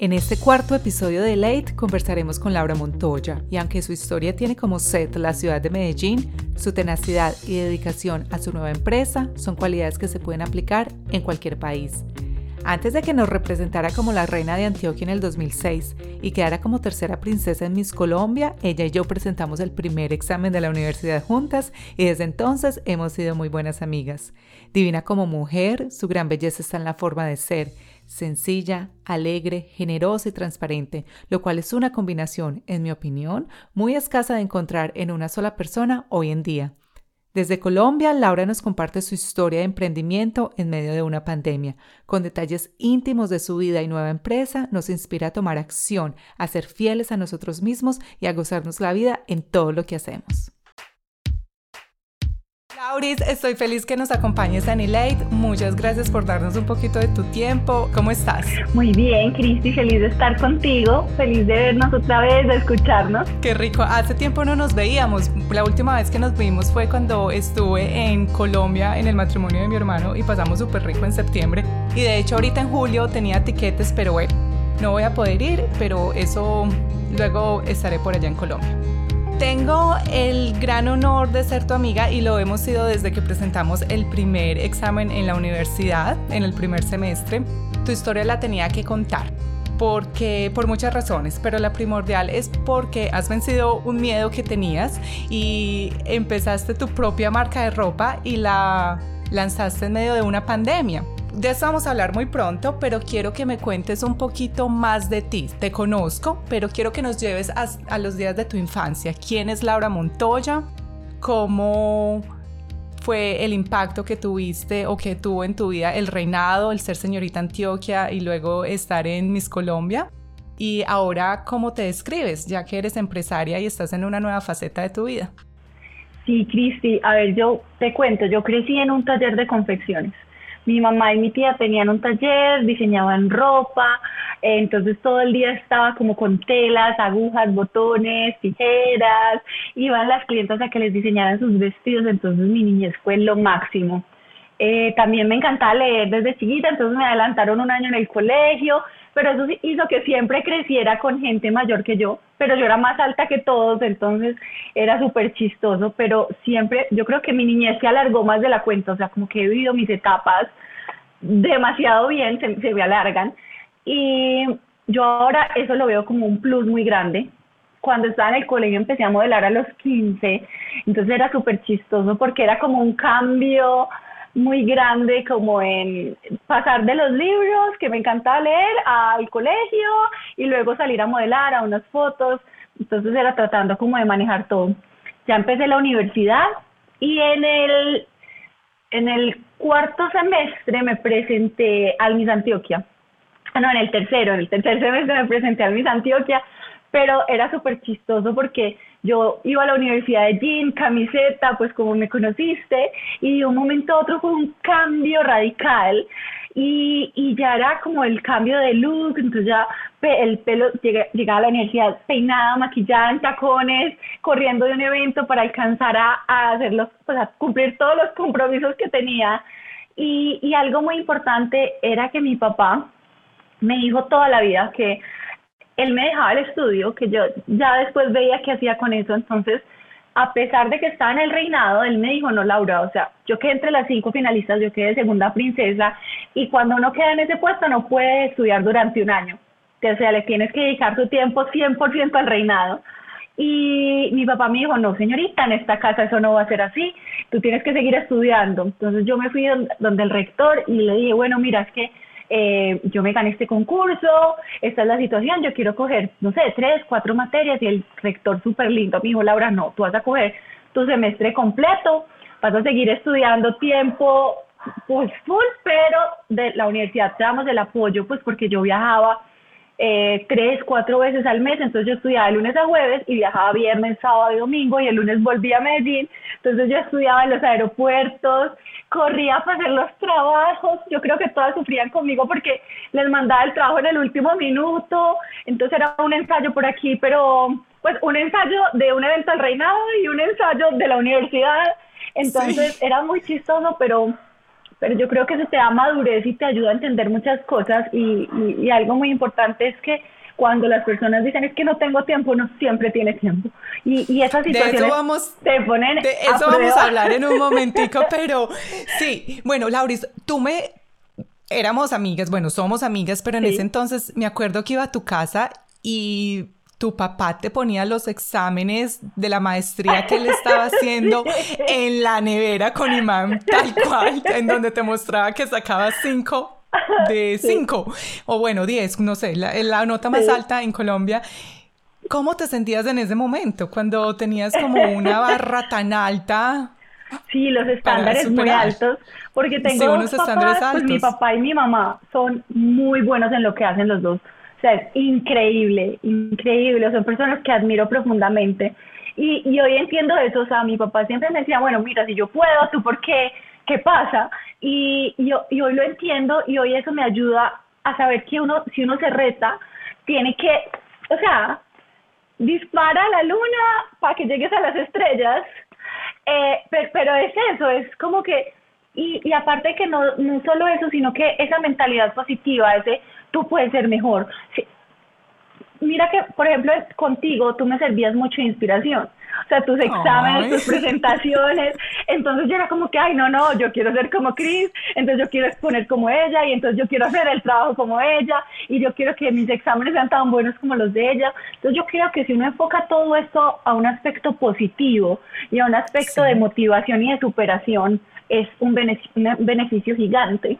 En este cuarto episodio de Late conversaremos con Laura Montoya y aunque su historia tiene como set la ciudad de Medellín, su tenacidad y dedicación a su nueva empresa son cualidades que se pueden aplicar en cualquier país. Antes de que nos representara como la reina de Antioquia en el 2006 y quedara como tercera princesa en Miss Colombia, ella y yo presentamos el primer examen de la universidad juntas y desde entonces hemos sido muy buenas amigas. Divina como mujer, su gran belleza está en la forma de ser sencilla, alegre, generosa y transparente, lo cual es una combinación, en mi opinión, muy escasa de encontrar en una sola persona hoy en día. Desde Colombia, Laura nos comparte su historia de emprendimiento en medio de una pandemia. Con detalles íntimos de su vida y nueva empresa, nos inspira a tomar acción, a ser fieles a nosotros mismos y a gozarnos la vida en todo lo que hacemos. Lauris, estoy feliz que nos acompañes en Elate. Muchas gracias por darnos un poquito de tu tiempo. ¿Cómo estás? Muy bien, Cristi, feliz de estar contigo, feliz de vernos otra vez, de escucharnos. Qué rico, hace tiempo no nos veíamos. La última vez que nos vimos fue cuando estuve en Colombia en el matrimonio de mi hermano y pasamos súper rico en septiembre. Y de hecho ahorita en julio tenía tiquetes, pero bueno, no voy a poder ir, pero eso luego estaré por allá en Colombia. Tengo el gran honor de ser tu amiga y lo hemos sido desde que presentamos el primer examen en la universidad, en el primer semestre. Tu historia la tenía que contar porque por muchas razones, pero la primordial es porque has vencido un miedo que tenías y empezaste tu propia marca de ropa y la lanzaste en medio de una pandemia de eso vamos a hablar muy pronto, pero quiero que me cuentes un poquito más de ti. Te conozco, pero quiero que nos lleves a, los días de tu infancia. ¿Quién es Laura Montoya? ¿Cómo fue el impacto que tuviste o que tuvo en tu vida el reinado, el ser señorita Antioquia y luego estar en Miss Colombia? Y ahora, ¿cómo te describes, ya que eres empresaria y estás en una nueva faceta de tu vida? Sí, Cristi, a ver, yo te cuento, yo crecí en un taller de confecciones mi mamá y mi tía tenían un taller, diseñaban ropa, entonces todo el día estaba como con telas, agujas, botones, tijeras, iban las clientas a que les diseñaran sus vestidos, entonces mi niñez fue lo máximo. Eh, también me encantaba leer desde chiquita, entonces me adelantaron un año en el colegio, pero eso hizo que siempre creciera con gente mayor que yo, pero yo era más alta que todos, entonces era súper chistoso, pero siempre, yo creo que mi niñez se alargó más de la cuenta, o sea, como que he vivido mis etapas demasiado bien, se, se me alargan, y yo ahora eso lo veo como un plus muy grande. Cuando estaba en el colegio empecé a modelar a los 15, entonces era súper chistoso porque era como un cambio muy grande como en pasar de los libros que me encantaba leer al colegio y luego salir a modelar a unas fotos. Entonces era tratando como de manejar todo. Ya empecé la universidad y en el, en el cuarto semestre me presenté al Miss Antioquia. Ah, no, en el tercero, en el tercer semestre me presenté al Miss Antioquia, pero era súper chistoso porque yo iba a la universidad de jean, camiseta, pues como me conociste, y de un momento a otro fue un cambio radical y, y ya era como el cambio de look, entonces ya el pelo llegaba a la universidad peinada, maquillada en tacones, corriendo de un evento para alcanzar a, a a cumplir todos los compromisos que tenía. Y, y algo muy importante era que mi papá me dijo toda la vida que él me dejaba el estudio, que yo ya después veía qué hacía con eso, entonces, a pesar de que estaba en el reinado, él me dijo, no, Laura, o sea, yo quedé entre las cinco finalistas, yo quedé segunda princesa, y cuando uno queda en ese puesto no puede estudiar durante un año, o sea, le tienes que dedicar tu tiempo 100% al reinado. Y mi papá me dijo, no, señorita, en esta casa eso no va a ser así, tú tienes que seguir estudiando. Entonces yo me fui donde el rector y le dije, bueno, mira, es que eh, yo me gané este concurso, esta es la situación, yo quiero coger, no sé, tres, cuatro materias y el rector súper lindo me dijo, Laura, no, tú vas a coger tu semestre completo, vas a seguir estudiando tiempo pues full, pero de la universidad te damos el apoyo, pues porque yo viajaba eh, tres, cuatro veces al mes, entonces yo estudiaba de lunes a jueves y viajaba viernes, sábado y domingo y el lunes volvía a Medellín, entonces yo estudiaba en los aeropuertos, corría para hacer los trabajos, yo creo que todas sufrían conmigo porque les mandaba el trabajo en el último minuto, entonces era un ensayo por aquí, pero pues un ensayo de un evento al reinado y un ensayo de la universidad, entonces era muy chistoso, pero pero yo creo que eso te da madurez y te ayuda a entender muchas cosas y, y, algo muy importante es que cuando las personas dicen es que no tengo tiempo, no siempre tiene tiempo. Y, y esas situaciones de eso vamos, te ponen De eso vamos a hablar en un momentico, pero sí, bueno, Lauris, tú me... Éramos amigas, bueno, somos amigas, pero en ese entonces me acuerdo que iba a tu casa y tu papá te ponía los exámenes de la maestría que él estaba haciendo en la nevera con imán, tal cual, en donde te mostraba que sacaba cinco de cinco, o bueno, diez, no sé, la, nota más alta en Colombia. ¿Cómo te sentías en ese momento cuando tenías como una barra tan alta? Sí, los estándares muy altos, porque tengo unos estándares altos. Pues mi papá y mi mamá son muy buenos en lo que hacen los dos. O sea, es increíble, increíble. Son personas que admiro profundamente. Y, y hoy entiendo eso. O sea, mi papá siempre me decía, bueno, mira, si yo puedo, ¿tú por qué? ¿Qué pasa? Y, yo, y hoy lo entiendo y hoy eso me ayuda a saber que uno, si uno se reta, tiene que, o sea, dispara a la luna para que llegues a las estrellas. Eh, pero, pero, es eso, es como que, y, y aparte que no, no solo eso, sino que esa mentalidad positiva, ese tú puedes ser mejor. Mira que, por ejemplo, contigo tú me servías mucho de inspiración. O sea, tus exámenes, tus presentaciones. Entonces yo era como que, ay, no, no, yo quiero ser como Cris, entonces yo quiero exponer como ella, y entonces yo quiero hacer el trabajo como ella, y yo quiero que mis exámenes sean tan buenos como los de ella. Entonces yo creo que si uno enfoca todo esto a un aspecto positivo y a un aspecto de motivación y de superación, es un beneficio gigante.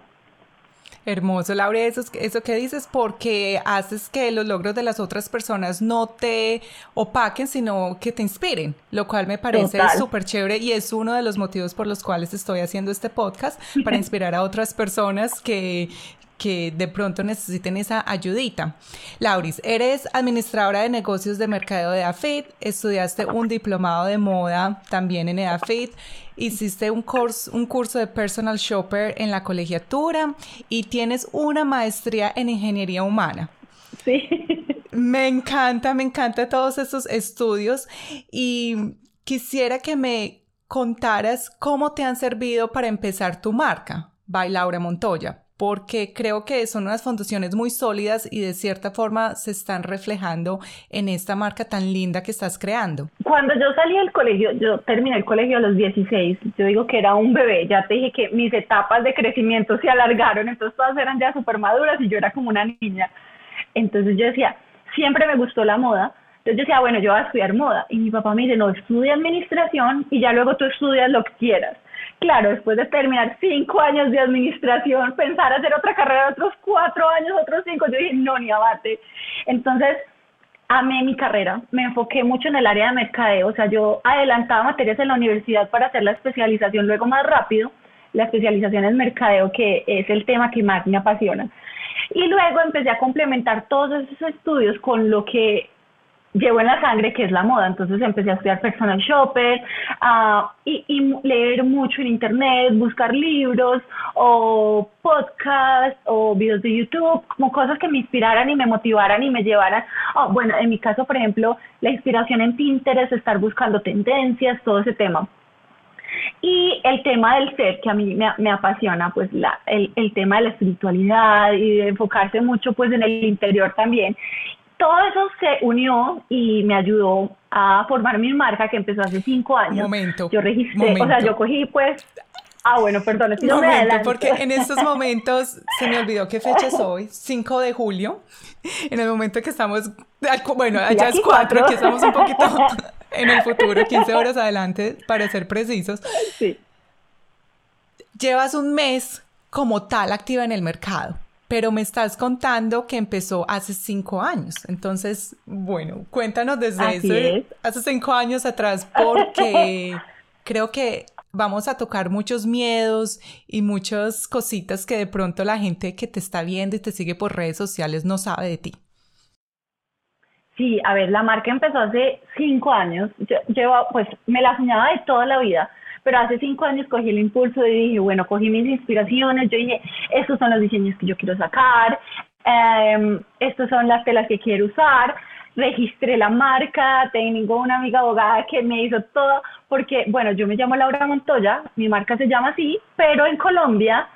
Hermoso, Laura, eso, eso que dices, porque haces que los logros de las otras personas no te opaquen, sino que te inspiren, lo cual me parece súper chévere y es uno de los motivos por los cuales estoy haciendo este podcast, para inspirar a otras personas que, que de pronto necesiten esa ayudita. Lauris, eres administradora de negocios de mercadeo de AFIT, estudiaste un diplomado de moda también en EAFIT, hiciste un, curso, un curso de personal shopper en la colegiatura y tienes una maestría en ingeniería humana. Sí. Me encanta, me encanta todos estos estudios y quisiera que me contaras cómo te han servido para empezar tu marca, by Laura Montoya porque creo que son unas fundaciones muy sólidas y de cierta forma se están reflejando en esta marca tan linda que estás creando. Cuando yo salí del colegio, yo terminé el colegio a los 16, yo digo que era un bebé, ya te dije que mis etapas de crecimiento se alargaron, entonces todas eran ya súper maduras y yo era como una niña. Entonces yo decía, siempre me gustó la moda, entonces yo decía, bueno, yo voy a estudiar moda. Y mi papá me dice, no, estudia administración y ya luego tú estudias lo que quieras. Claro, después de terminar cinco años de administración, pensar hacer otra carrera otros cuatro años, otros cinco, yo dije, no, ni abate. Entonces, amé mi carrera, me enfoqué mucho en el área de mercadeo, o sea, yo adelantaba materias en la universidad para hacer la especialización luego más rápido, la especialización en mercadeo, que es el tema que más me apasiona. Y luego empecé a complementar todos esos estudios con lo que llevo en la sangre que es la moda, entonces empecé a estudiar personal shopper uh, y, y, leer mucho en internet, buscar libros o podcasts o videos de YouTube, como cosas que me inspiraran y me motivaran y me llevaran, oh, bueno, en mi caso, por ejemplo, la inspiración en Pinterest, estar buscando tendencias, todo ese tema. Y el tema del ser, que a mí me, me apasiona, pues la, el, el tema de la espiritualidad y de enfocarse mucho pues en el interior también todo eso se unió y me ayudó a formar mi marca que empezó hace cinco años. Momento. Yo registré, o sea, yo cogí pues Ah, bueno, perdón, es momento, me porque en estos momentos se me olvidó qué fecha es hoy, 5 de julio, en el momento que estamos, bueno, allá es 4, aquí estamos un poquito en el futuro, 15 horas adelante, para ser precisos. Sí. Llevas un mes como tal activa en el mercado pero me estás contando que empezó hace cinco años. Entonces, bueno, cuéntanos desde ese, hace cinco años atrás, porque creo que vamos a tocar muchos miedos y muchas cositas que de pronto la gente que te está viendo y te sigue por redes sociales no sabe de ti. Sí, a ver, la marca empezó hace cinco años. Yo, llevo, pues me la soñaba de toda la vida, pero hace cinco años cogí el impulso y dije, bueno, cogí mis inspiraciones. Yo dije, estos son los diseños que yo quiero sacar, eh, estas son las telas que quiero usar. Registré la marca, tengo una amiga abogada que me hizo todo, porque, bueno, yo me llamo Laura Montoya, mi marca se llama así, pero en Colombia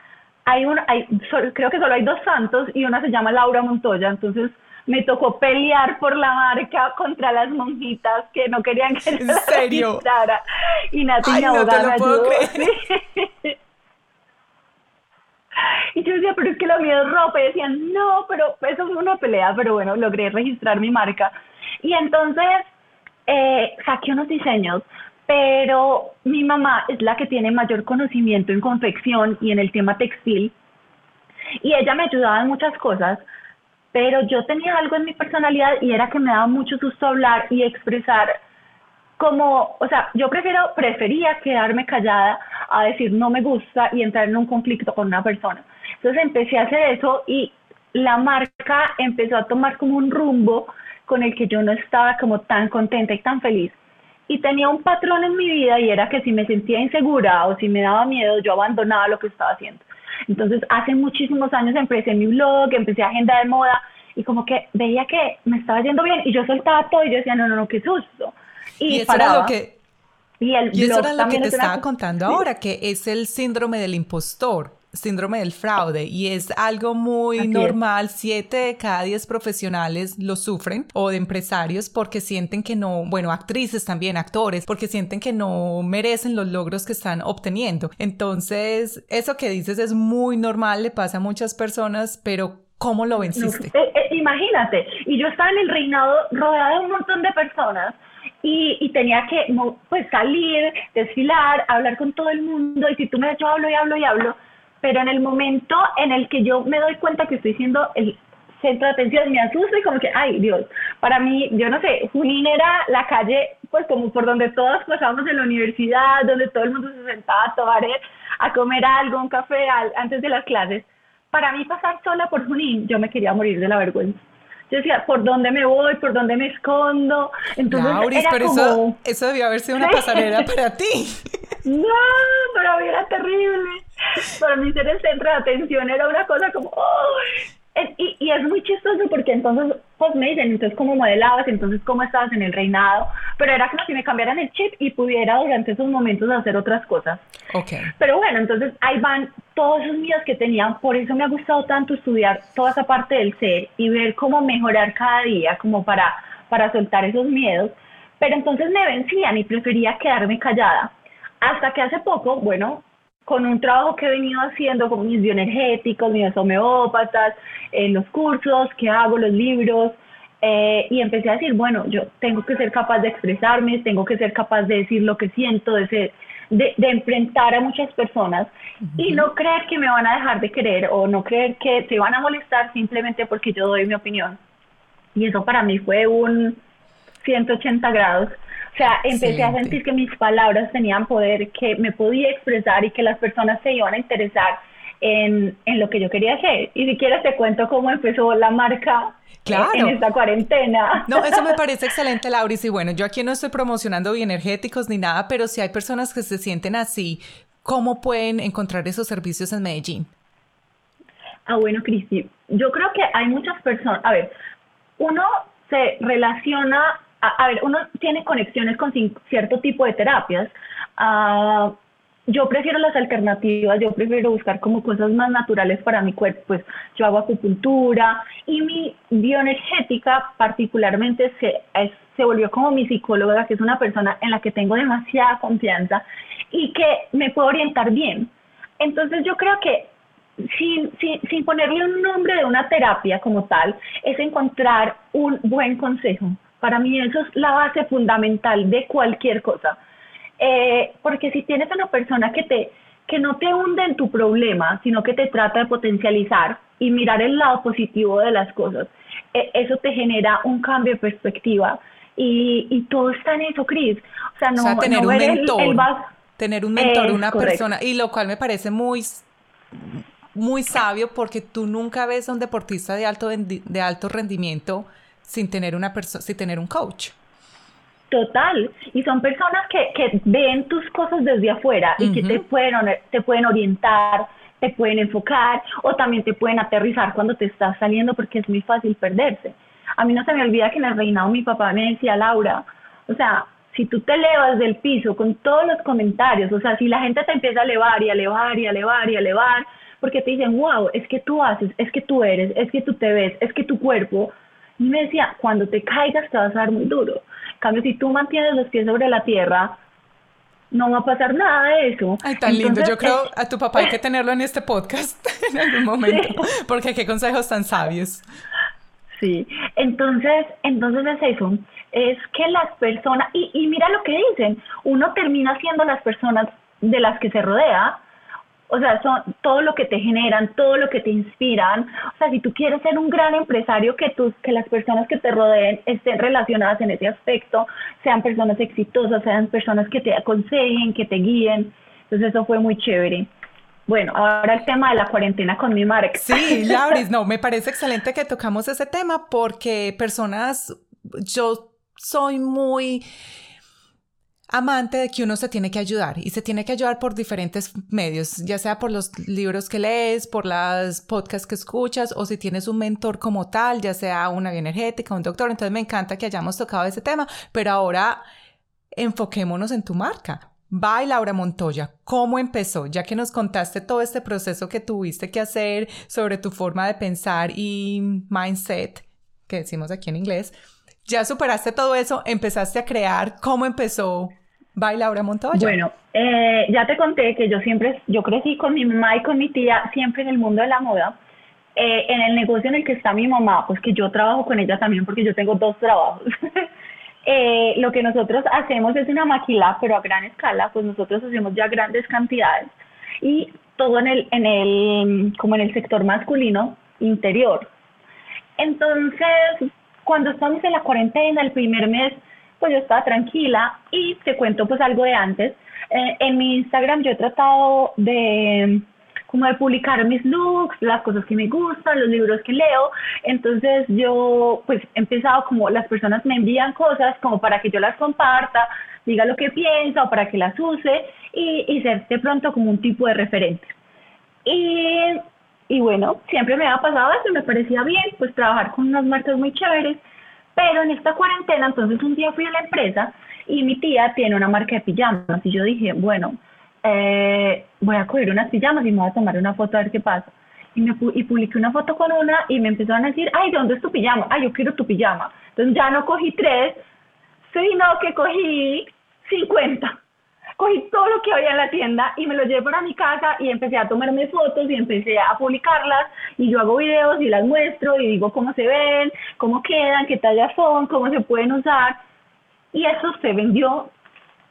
hay un, hay, creo que solo hay dos santos y una se llama Laura Montoya, entonces me tocó pelear por la marca contra las monjitas que no querían que ¿En serio? Y Nati Ay, no te lo puedo creer. Y yo decía, pero es que lo mío es ropa. Y decían, no, pero eso fue una pelea, pero bueno, logré registrar mi marca. Y entonces eh, saqué unos diseños, pero mi mamá es la que tiene mayor conocimiento en confección y en el tema textil. Y ella me ayudaba en muchas cosas, pero yo tenía algo en mi personalidad y era que me daba mucho susto hablar y expresar como, o sea, yo prefiero, prefería quedarme callada a decir no me gusta y entrar en un conflicto con una persona. Entonces empecé a hacer eso y la marca empezó a tomar como un rumbo con el que yo no estaba como tan contenta y tan feliz. Y tenía un patrón en mi vida y era que si me sentía insegura o si me daba miedo, yo abandonaba lo que estaba haciendo. Entonces, hace muchísimos años empecé mi blog, empecé agenda de moda y como que veía que me estaba yendo bien y yo soltaba todo y yo decía, no, no, no, qué susto. Y, eso era lo que... Y, el y eso era lo que te estaba contando ahora, que es el síndrome del impostor síndrome del fraude y es algo muy normal. Siete de cada diez profesionales lo sufren o de empresarios porque sienten que no, bueno, actrices también, actores, porque sienten que no merecen los logros que están obteniendo. Entonces, eso que dices es muy normal, le pasa a muchas personas, pero ¿cómo lo venciste? Eh, eh, imagínate, y yo estaba en el reinado rodeada de un montón de personas. Y, y, tenía que pues salir, desfilar, hablar con todo el mundo y si tú me yo hablo y hablo y hablo, pero en el momento en el que yo me doy cuenta que estoy siendo el centro de atención, me asusto y como que, ay Dios, para mí, yo no sé, Junín era la calle, pues como por donde todos pasábamos en la universidad, donde todo el mundo se sentaba a tomar, a comer algo, un café antes de las clases. Para mí pasar sola por Junín, yo me quería morir de la vergüenza. Yo decía, ¿por dónde me voy? ¿Por dónde me escondo? Entonces, Lauris, pero eso, eso debió haber sido una pasarela para ti. No, mí era terrible. Para mí ser el centro de atención era una cosa como, y, y, es muy chistoso porque entonces, pues me dicen, entonces cómo modelabas, entonces cómo estabas en el reinado, pero era como si me cambiaran el chip y pudiera durante esos momentos hacer otras cosas. Okay. Pero bueno, entonces ahí van todos esos miedos que tenía, por eso me ha gustado tanto estudiar toda esa parte del ser y ver cómo mejorar cada día, como para, para soltar esos miedos, pero entonces me vencían y prefería quedarme callada. Hasta que hace poco, bueno, con un trabajo que he venido haciendo con mis bioenergéticos, mis homeópatas, en los cursos que hago, los libros, eh, y empecé a decir, bueno, yo tengo que ser capaz de expresarme, tengo que ser capaz de decir lo que siento, de, ser, de, enfrentar a muchas personas y no creer que me van a dejar de querer o no creer que se van a molestar simplemente porque yo doy mi opinión. Y eso para mí fue un 180 grados o sea, empecé a sentir que mis palabras tenían poder, que me podía expresar y que las personas se iban a interesar en, en lo que yo quería hacer. Y si quieres te cuento cómo empezó la marca en esta cuarentena. No, eso me parece excelente, Lauris. Y bueno, yo aquí no estoy promocionando bioenergéticos ni nada, pero si hay personas que se sienten así, ¿cómo pueden encontrar esos servicios en Medellín? Ah, bueno, Cristi, yo creo que hay muchas personas, a ver, uno se relaciona a, ver, uno tiene conexiones con cierto tipo de terapias. Ah, yo prefiero las alternativas, yo prefiero buscar como cosas más naturales para mi cuerpo, pues yo hago acupuntura y mi bioenergética particularmente se, se volvió como mi psicóloga, que es una persona en la que tengo demasiada confianza y que me puede orientar bien. Entonces yo creo que sin, sin, sin ponerle un nombre de una terapia como tal, es encontrar un buen consejo para mí eso es la base fundamental de cualquier cosa. Eh, porque si tienes a una persona que te, que no te hunde en tu problema, sino que te trata de potencializar y mirar el lado positivo de las cosas. E, eso te genera un cambio de perspectiva y, y todo está en eso, Cris. O sea, no, tener un mentor, tener un mentor, una persona, y lo cual me parece muy muy sabio porque tú nunca ves a un deportista de alto, de alto rendimiento sin tener, una sin tener un coach. Total, y son personas que, que ven tus cosas desde afuera y que te pueden, te pueden orientar, te pueden enfocar o también te pueden aterrizar cuando te estás saliendo porque es muy fácil perderse. A mí no se me olvida que en el reinado mi papá me decía, Laura, o sea, si tú te elevas del piso con todos los comentarios, o sea, si la gente te empieza a elevar y a elevar y a elevar y a elevar, porque te dicen, wow, es que tú haces, es que tú eres, es que tú te ves, es que tu cuerpo. Y me decía, cuando te caigas te vas a dar muy duro. En cambio, si tú mantienes los pies sobre la tierra, no va a pasar nada de eso. Ay, tan lindo. Yo creo a tu papá hay que tenerlo en este podcast en algún momento, porque qué consejos tan sabios. Sí, entonces, entonces es eso, es que las personas, y, y mira lo que dicen, uno termina siendo las personas de las que se rodea, o sea, son todo lo que te generan, todo lo que te inspiran. O sea, si tú quieres ser un gran empresario, que, tus, que las personas que te rodeen estén relacionadas en ese aspecto, sean personas exitosas, sean personas que te aconsejen, que te guíen. Entonces eso fue muy chévere. Bueno, ahora el tema de la cuarentena con mi marca. Sí, Lauris, no, me parece excelente que tocamos ese tema porque personas, yo soy muy amante de que uno se tiene que ayudar y se tiene que ayudar por diferentes medios, ya sea por los libros que lees, por las podcasts que escuchas o si tienes un mentor como tal, ya sea una bioenergética, un doctor. Entonces me encanta que hayamos tocado ese tema, pero ahora enfoquémonos en tu marca. Bye Laura Montoya, ¿cómo empezó? Ya que nos contaste todo este proceso que tuviste que hacer sobre tu forma de pensar y mindset, que decimos aquí en inglés, ya superaste todo eso, empezaste a crear, ¿cómo empezó Bye Laura Montoya. Bueno, eh, ya te conté que yo siempre, yo crecí con mi mamá y con mi tía siempre en el mundo de la moda. Eh, en el negocio en el que está mi mamá, pues que yo trabajo con ella también porque yo tengo dos trabajos. eh, lo que nosotros hacemos es una maquila, pero a gran escala, pues nosotros hacemos ya grandes cantidades y todo en el, en el, como en el sector masculino interior. Entonces, cuando estamos en la cuarentena, el primer mes, pues yo estaba tranquila y te cuento pues algo de antes. Eh, en mi Instagram yo he tratado de como de publicar mis looks, las cosas que me gustan, los libros que leo. Entonces yo pues he empezado como las personas me envían cosas como para que yo las comparta, diga lo que piensa o para que las use y, y ser de pronto como un tipo de referente. Y, y bueno, siempre me ha pasado eso, me parecía bien, pues trabajar con unas marcas muy chéveres pero en esta cuarentena, entonces un día fui a la empresa y mi tía tiene una marca de pijamas y yo dije, bueno, eh, voy a coger unas pijamas y me voy a tomar una foto a ver qué pasa. Y, me, y publiqué una foto con una y me empezaron a decir, ay, ¿de dónde es tu pijama? Ay, yo quiero tu pijama. Entonces ya no cogí tres, sino que cogí 50 cogí todo lo que había en la tienda y me lo llevé para mi casa y empecé a tomarme fotos y empecé a publicarlas y yo hago videos y las muestro y digo cómo se ven, cómo quedan, qué tallas son, cómo se pueden usar y eso se vendió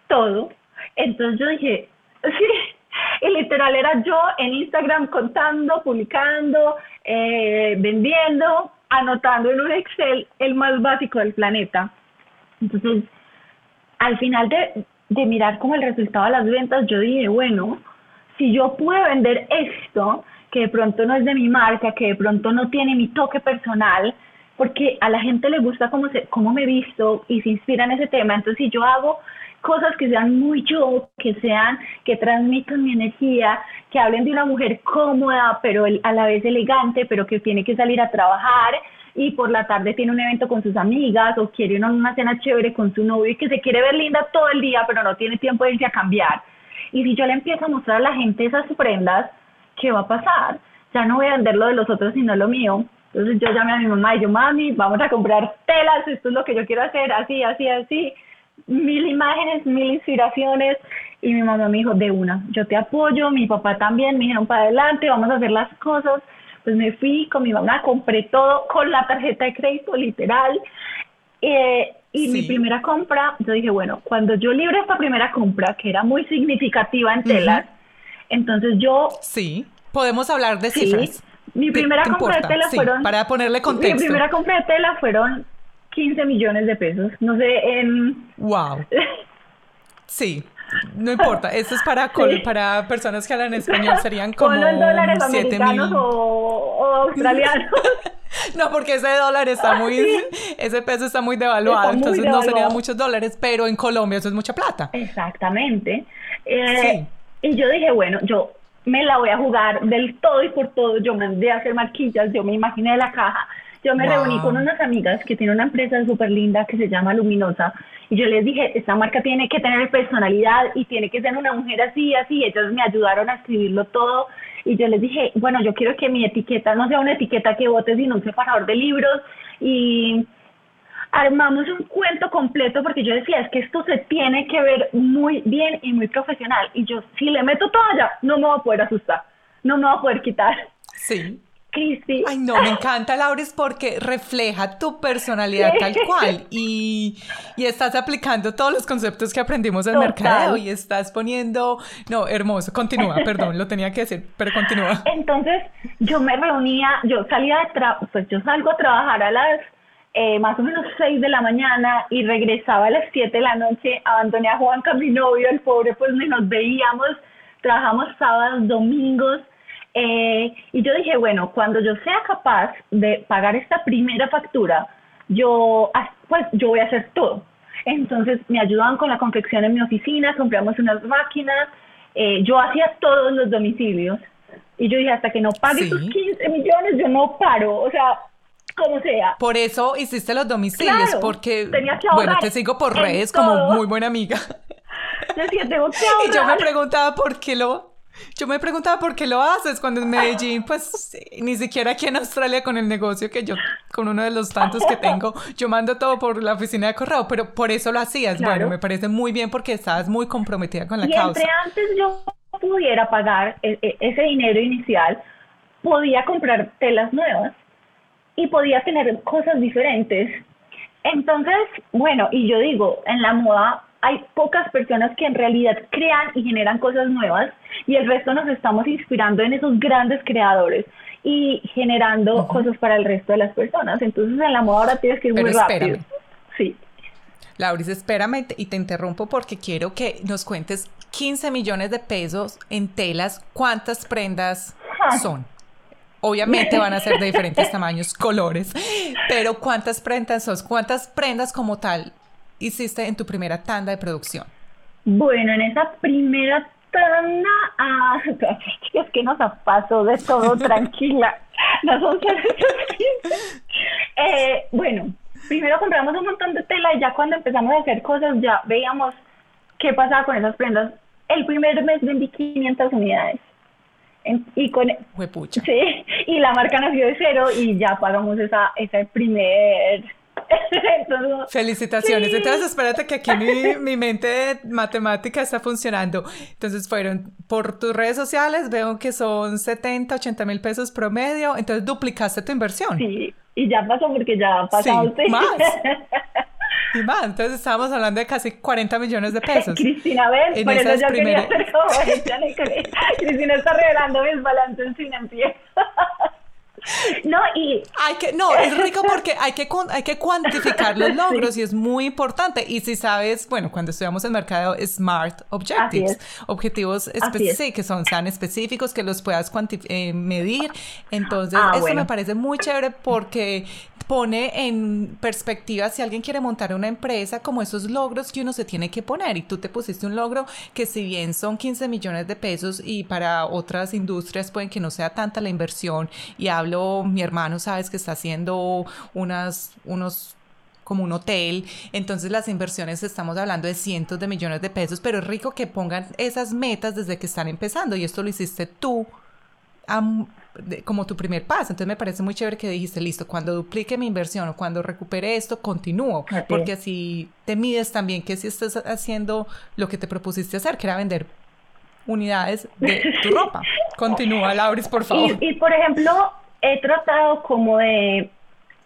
todo. Entonces yo dije, sí, y literal era yo en Instagram contando, publicando, eh, vendiendo, anotando en un Excel el más básico del planeta. Entonces, al final de, de mirar como el resultado de las ventas, yo dije, bueno, si yo puedo vender esto, que de pronto no es de mi marca, que de pronto no tiene mi toque personal, porque a la gente le gusta cómo, se, cómo me visto y se inspira en ese tema, entonces si yo hago cosas que sean muy yo, que sean, que transmitan mi energía, que hablen de una mujer cómoda, pero a la vez elegante, pero que tiene que salir a trabajar, y por la tarde tiene un evento con sus amigas o quiere una, una cena chévere con su novio y que se quiere ver linda todo el día, pero no tiene tiempo de irse a cambiar. Y si yo le empiezo a mostrar a la gente esas prendas, ¿qué va a pasar? Ya no voy a vender lo de los otros, sino lo mío. Entonces yo llamé a mi mamá y yo, mami, vamos a comprar telas, esto es lo que yo quiero hacer, así, así, así. Mil imágenes, mil inspiraciones. Y mi mamá me dijo, de una, yo te apoyo, mi papá también, me dijeron para adelante, vamos a hacer las cosas pues me fui con mi mamá, compré todo con la tarjeta de crédito, literal. Eh, y mi primera compra, yo dije, bueno, cuando yo libre esta primera compra, que era muy significativa en telas, Entonces yo... Sí, podemos hablar de cifras. Mi primera compra de tela fueron... Para ponerle contexto. Mi primera compra de tela fueron 15 millones de pesos. No sé, en... ¡Wow! Sí, no importa, esto es para para personas que hablan español, serían como en dólares americanos o, australianos. no, porque ese dólar está muy, ese peso está muy devaluado, entonces no serían muchos dólares, pero en Colombia eso es mucha plata. Exactamente. Eh, y yo dije, bueno, yo me la voy a jugar del todo y por todo. Yo mandé a hacer marquillas, yo me imaginé la caja. Yo me reuní con unas amigas que tienen una empresa súper linda que se llama Luminosa y yo les dije, esta marca tiene que tener personalidad y tiene que ser una mujer así, así. Ellos me ayudaron a escribirlo todo y yo les dije, bueno, yo quiero que mi etiqueta no sea una etiqueta que bote, sino un separador de libros y armamos un cuento completo porque yo decía, es que esto se tiene que ver muy bien y muy profesional. Y yo, si le meto toalla, no me voy a poder asustar, no me voy a poder quitar. Sí. Cristi. Ay, no, me encanta, Lauris, porque refleja tu personalidad tal cual y, y, estás aplicando todos los conceptos que aprendimos en mercado y estás poniendo... No, hermoso, continúa, perdón, lo tenía que decir, pero continúa. Entonces, yo me reunía, yo salía de trabajo, pues yo salgo a trabajar a las eh, más o menos 6 de la mañana y regresaba a las 7 de la noche, abandoné a Juanca, mi novio, el pobre, pues ni nos veíamos, trabajamos sábados, domingos, eh, y yo dije, bueno, cuando yo sea capaz de pagar esta primera factura, yo, pues yo voy a hacer todo. Entonces me ayudaban con la confección en mi oficina, compramos unas máquinas, eh, yo hacía todos los domicilios. Y yo dije, hasta que no pague sus 15 millones, yo no paro. O sea, como sea. Por eso hiciste los domicilios, porque, bueno, te sigo por redes como muy buena amiga. Y yo me preguntaba por qué lo... Yo me preguntaba por qué lo haces cuando en Medellín, pues ni siquiera aquí en Australia con el negocio que yo, con uno de los tantos que tengo, yo mando todo por la oficina de correo, pero por eso lo hacías. Bueno, me parece muy bien porque estabas muy comprometida con la y causa. Entre antes yo pudiera pagar e, e, ese dinero inicial, podía comprar telas nuevas y podía tener cosas diferentes. Entonces, bueno, y yo digo, en la moda hay pocas personas que en realidad crean y generan cosas nuevas y el resto nos estamos inspirando en esos grandes creadores y generando cosas para el resto de las personas. Entonces en la moda ahora tienes que ir muy rápido. Sí. Lauris, espérame y te interrumpo porque quiero que nos cuentes 15 millones de pesos en telas, ¿cuántas prendas son? Obviamente van a ser de diferentes tamaños, colores, pero ¿cuántas prendas sos? ¿Cuántas prendas como tal hiciste en tu primera tanda de producción? Bueno, en esa primera tanda, ah, es que nos pasó de todo, tranquila. No son eh, bueno, primero compramos un montón de tela y ya cuando empezamos a hacer cosas ya veíamos qué pasaba con esas prendas. El primer mes vendí 500 unidades y con sí y la marca nació de cero y ya pagamos esa ese primer Felicitaciones. Entonces, espérate que aquí mi, mi, mente matemática está funcionando. Entonces, fueron por tus redes sociales, veo que son 70, 80 mil pesos promedio. Entonces, duplicaste tu inversión. Sí, y ya pasó porque ya ha pasado. Sí, más. Y más, entonces estábamos hablando de casi 40 millones de pesos. Cristina, ven, por eso yo quería hacer como Cristina está revelando mis balances financieros. No, y... Hay que, no, es rico porque hay que, hay que cuantificar los logros y es muy importante. Y si sabes, bueno, cuando estudiamos el mercado, SMART Objectives, objetivos sí, que son tan específicos, que los puedas eh, medir. Entonces, ah, eso me parece muy chévere porque pone en perspectiva si alguien quiere montar una empresa como esos logros que uno se tiene que poner. Y tú te pusiste un logro que si bien son 15 millones de pesos y para otras industrias pueden que no sea tanta la inversión y hablo, mi hermano sabes que está haciendo unas, unos como un hotel, entonces las inversiones estamos hablando de cientos de millones de pesos, pero es rico que pongan esas metas desde que están empezando y esto lo hiciste tú como tu primer paso. Entonces me parece muy chévere que dijiste, listo, cuando duplique mi inversión o cuando recupere esto, continúo. Porque así te mides también que si estás haciendo lo que te propusiste hacer, que era vender unidades de tu ropa. Continúa, Lauris, por favor. Y, por ejemplo, he tratado como de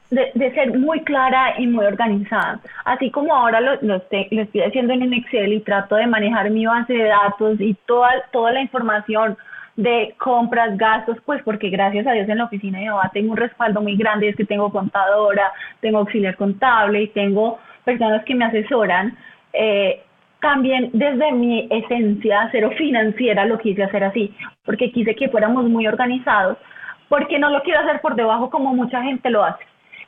de, ser muy clara y muy organizada. Así como ahora lo, lo, estoy, haciendo en un Excel y trato de manejar mi base de datos y toda, toda la información de compras, gastos, pues porque gracias a Dios en la oficina de tengo un respaldo muy grande, es que tengo contadora, tengo auxiliar contable y tengo personas que me asesoran. Eh, también desde mi esencia cero financiera lo quise hacer así, porque quise que fuéramos muy organizados, porque no lo quiero hacer por debajo como mucha gente lo hace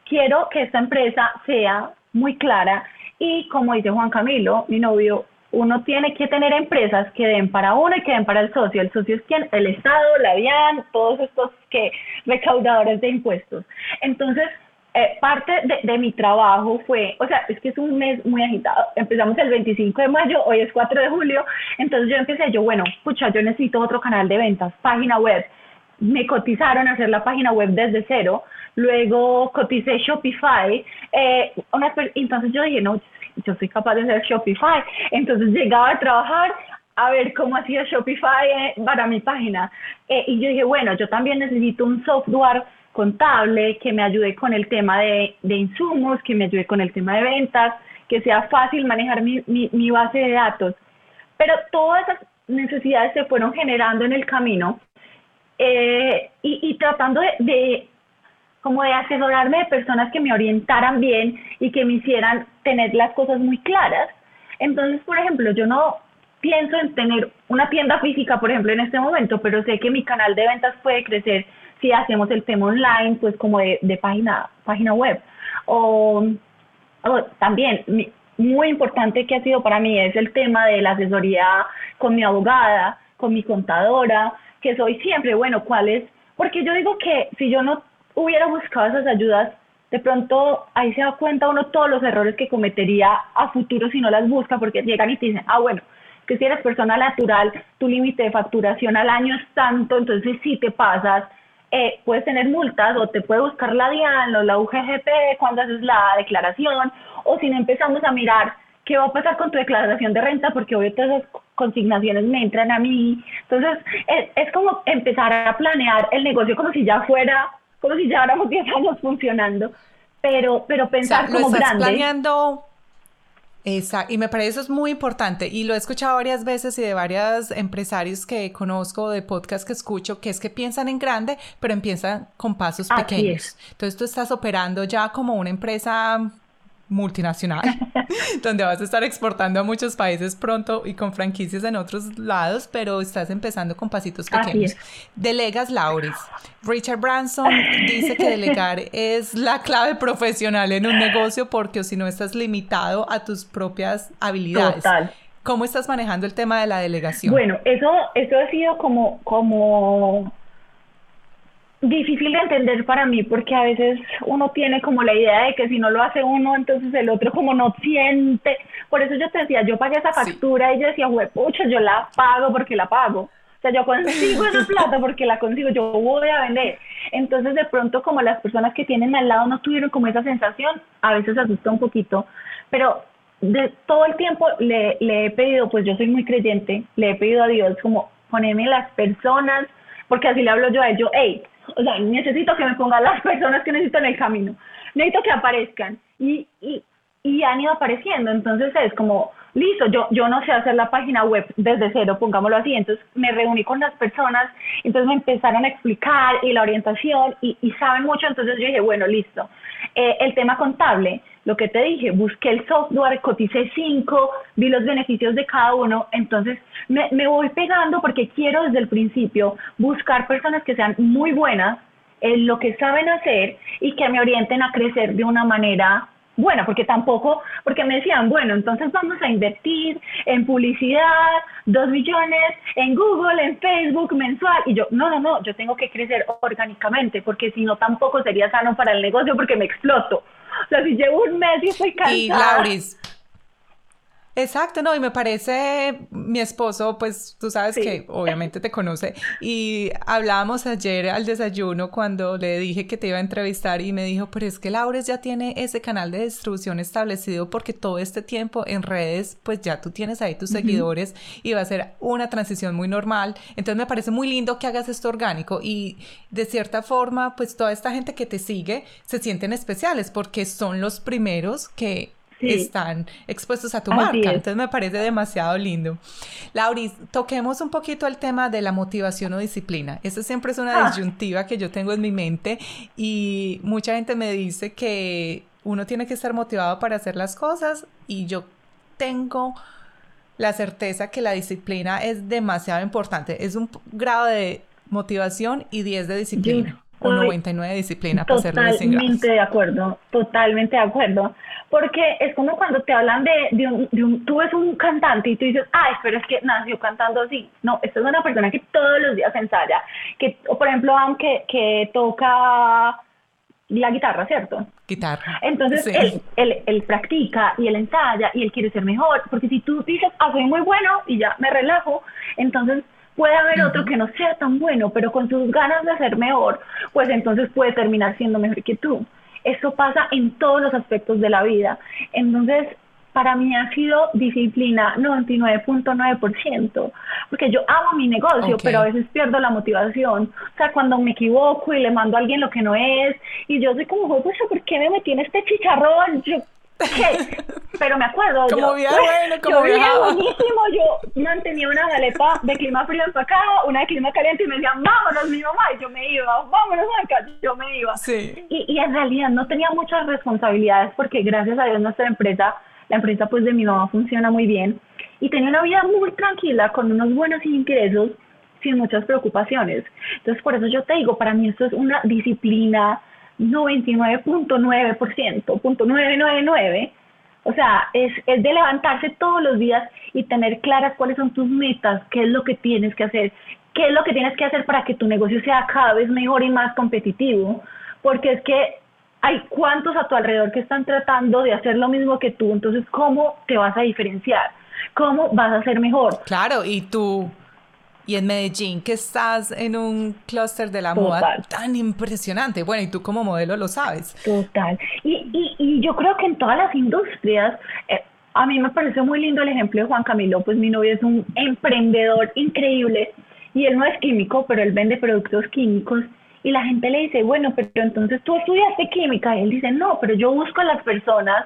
quiero que esta empresa sea muy clara y como dice Juan Camilo, mi novio, uno tiene que tener empresas que den para uno y que den para el socio. El socio es quien, el Estado, la DIAN, todos estos que recaudadores de impuestos. Entonces, eh, parte de, de, mi trabajo fue, o sea, es que es un mes muy agitado. Empezamos el 25 de mayo, hoy es 4 de julio, entonces yo empecé, yo, bueno, pucha, yo necesito otro canal de ventas, página web. Me cotizaron a hacer la página web desde cero luego coticé Shopify, eh, entonces yo dije, no, yo soy capaz de hacer Shopify, entonces llegaba a trabajar a ver cómo hacía Shopify eh, para mi página, eh, y yo dije, bueno, yo también necesito un software contable que me ayude con el tema de, de insumos, que me ayude con el tema de ventas, que sea fácil manejar mi, mi, base de datos. Pero todas esas necesidades se fueron generando en el camino y, y, tratando de, como de asesorarme de personas que me orientaran bien y que me hicieran tener las cosas muy claras. Entonces, por ejemplo, yo no pienso en tener una tienda física, por ejemplo, en este momento, pero sé que mi canal de ventas puede crecer si hacemos el tema online, pues como de, página, página web. O, o también, muy importante que ha sido para mí es el tema de la asesoría con mi abogada, con mi contadora, que soy siempre, bueno, ¿cuál es? Porque yo digo que si yo no hubiera buscado esas ayudas, de pronto ahí se da cuenta uno todos los errores que cometería a futuro si no las busca, porque llegan y te dicen, ah, bueno, que si eres persona natural, tu límite de facturación al año es tanto, entonces si te pasas, eh, puedes tener multas o te puede buscar la DIAN o la UGGP cuando haces la declaración, o si no empezamos a mirar qué va a pasar con tu declaración de renta, porque obvio todas esas consignaciones me entran a mí. Entonces, es, es como empezar a planear el negocio como si ya fuera como si lleváramos 10 años funcionando, pero, pero pensar como estás grande. planeando Exacto, y me parece eso es muy importante y lo he escuchado varias veces y de varios empresarios que conozco, de podcast que escucho, que es que piensan en grande, pero empiezan con pasos pequeños. Entonces tú estás operando ya como una empresa multinacional, donde vas a estar exportando a muchos países pronto y con franquicias en otros lados, pero estás empezando con pasitos pequeños. Delegas Lauris. Richard Branson dice que delegar es la clave profesional en un negocio porque si no estás limitado a tus propias habilidades. Total. ¿Cómo estás manejando el tema de la delegación? Bueno, eso, eso ha sido como, como difícil de entender para mí porque a veces uno tiene como la idea de que si no lo hace uno, entonces el otro como no siente. Por eso yo te decía, yo pagué esa factura y yo decía, pucha, yo la pago porque la pago. O sea, yo consigo esa plata porque la consigo, yo voy a vender. Entonces, de pronto, como las personas que tienen al lado no tuvieron como esa sensación, a veces asusta un poquito. Pero de todo el tiempo le, le he pedido, pues yo soy muy creyente, le he pedido a Dios como ponerme las personas, porque así le hablo yo a yo, hey, o sea, necesito que me pongan las personas que necesito en el camino, necesito que aparezcan. Y, y, y han ido apareciendo, entonces es como, listo, yo, yo no sé hacer la página web desde cero, pongámoslo así, entonces me reuní con las personas, entonces me empezaron a explicar y la orientación y, y saben mucho, entonces yo dije, bueno, listo, eh, el tema contable, lo que te dije, busqué el software, coticé cinco, vi los beneficios de cada uno, entonces me, me voy pegando porque quiero desde el principio buscar personas que sean muy buenas en lo que saben hacer y que me orienten a crecer de una manera buena, porque tampoco, porque me decían, bueno, entonces vamos a invertir en publicidad, dos millones, en Google, en Facebook, mensual, y yo, no, no, no, yo tengo que crecer orgánicamente, porque si no tampoco sería sano para el negocio porque me exploto. O sea, si llevo un mes y estoy cansada. Y Lauris, Exacto, no, y me parece, mi esposo, pues tú sabes que obviamente te conoce, y hablábamos ayer al desayuno cuando le dije que te iba a entrevistar y me dijo, pero es que Laures ya tiene ese canal de distribución establecido porque todo este tiempo en redes, pues ya tú tienes ahí tus seguidores y va a ser una transición muy normal. Entonces me parece muy lindo que hagas esto orgánico y de cierta forma, pues toda esta gente que te sigue se sienten especiales porque son los primeros que están expuestos a tu marca. Entonces me parece demasiado lindo. Lauris, toquemos un poquito el tema de la motivación o disciplina. Eso siempre es una ah. disyuntiva que yo tengo en mi mente y mucha gente me dice que uno tiene que estar motivado para hacer las cosas y yo tengo la certeza que la disciplina es demasiado importante. Es un grado de motivación y 10 de disciplina. O 99 de disciplina para hacerlo Totalmente de acuerdo, totalmente de acuerdo. Porque es como cuando te hablan de, de, un, de un, tú ves un cantante y tú dices, ay, pero es que nació cantando así. No, esta es una persona que todos los días ensaya, que, o por ejemplo, aunque que toca la guitarra, ¿cierto? Guitarra. Entonces él, él, él, practica y él ensaya y él quiere ser mejor, porque si tú dices, ah, soy muy bueno y ya me relajo, entonces puede haber otro que no sea tan bueno, pero con sus ganas de ser mejor, pues entonces puede terminar siendo mejor que tú. Eso pasa en todos los aspectos de la vida. Entonces, para mí ha sido disciplina 99.9%, porque yo amo mi negocio, pero a veces pierdo la motivación. O sea, cuando me equivoco y le mando a alguien lo que no es, y yo soy como, pues, ¿por qué me metí en este chicharrón? Yo, ¿qué? Pero me acuerdo, como yo, bueno, como yo buenísimo, yo mantenía una galeta de clima frío empacada, una de clima caliente y me decían, vámonos mi mamá, y yo me iba, vámonos acá, yo me iba. Sí. Y, y en realidad no tenía muchas responsabilidades porque gracias a Dios nuestra empresa la empresa pues de mi mamá funciona muy bien y tenía una vida muy tranquila con unos buenos ingresos sin muchas preocupaciones. Entonces por eso yo te digo, para mí esto es una disciplina 99.9%, punto 999. O sea, es, es de levantarse todos los días y tener claras cuáles son tus metas, qué es lo que tienes que hacer, qué es lo que tienes que hacer para que tu negocio sea cada vez mejor y más competitivo. Porque es que hay cuantos a tu alrededor que están tratando de hacer lo mismo que tú, entonces ¿cómo te vas a diferenciar? ¿Cómo vas a ser mejor? Claro, y tú, y en Medellín, que estás en un clúster de la moda tan impresionante, bueno, y tú como modelo lo sabes. Total, y, y, y yo creo que en todas las industrias, eh, a mí me pareció muy lindo el ejemplo de Juan Camilo, pues mi novio es un emprendedor increíble, y él no es químico, pero él vende productos químicos y la gente le dice, bueno, pero entonces tú estudiaste química. Y él dice, no, pero yo busco a las personas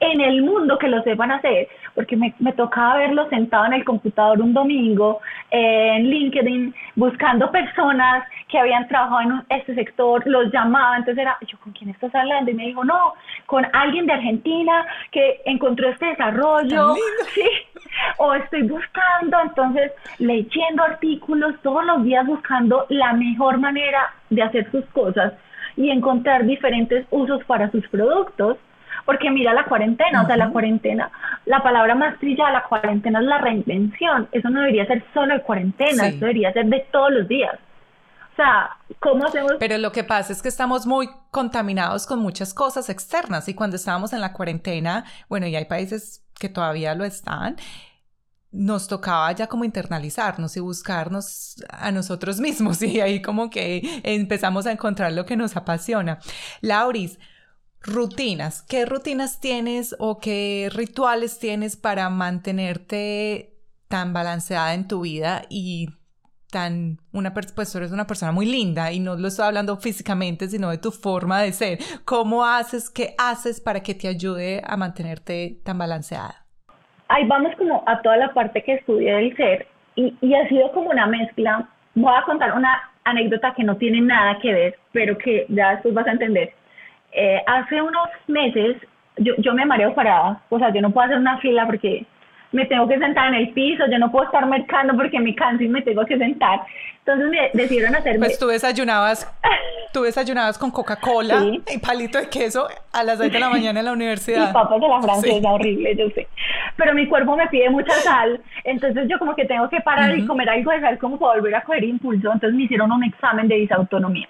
en el mundo que lo sepan hacer, porque me, me tocaba verlo sentado en el computador un domingo en LinkedIn buscando personas que habían trabajado en este sector, los llamaba, entonces era, yo, ¿con quién estás hablando? Y me dijo, no, con alguien de Argentina que encontró este desarrollo, sí, o estoy buscando, entonces leyendo artículos todos los días buscando la mejor manera de hacer sus cosas y encontrar diferentes usos para sus productos. Porque mira la cuarentena, o sea, la cuarentena, la palabra más trillada de la cuarentena es la reinvención. Eso no debería ser solo de cuarentena, eso debería ser de todos los días. O sea, ¿cómo hacemos? Pero lo que pasa es que estamos muy contaminados con muchas cosas externas y cuando estábamos en la cuarentena, bueno, y hay países que todavía lo están, nos tocaba ya como internalizarnos y buscarnos a nosotros mismos y ahí como que empezamos a encontrar lo que nos apasiona. Lauris, rutinas, ¿qué rutinas tienes o qué rituales tienes para mantenerte tan balanceada en tu vida y tan una pues eres una persona muy linda y no lo estoy hablando físicamente sino de tu forma de ser cómo haces qué haces para que te ayude a mantenerte tan balanceada ahí vamos como a toda la parte que estudié del ser y, y ha sido como una mezcla. Voy a contar una anécdota que no tiene nada que ver, pero que ya después vas a entender. Eh, hace unos meses yo, yo me mareo parada, o sea, yo no puedo hacer una fila porque me tengo que sentar en el piso, yo no puedo estar mercando porque me canso y me tengo que sentar. Entonces me decidieron hacer... Pues tú desayunabas, tú desayunabas con Coca-Cola y palito de queso a las 6 de la mañana en la universidad. Y papas de la francesa, horrible, yo sé. Pero mi cuerpo me pide mucha sal, entonces yo como que tengo que parar y comer algo de sal como para volver a coger impulso. Entonces me hicieron un examen de disautonomía.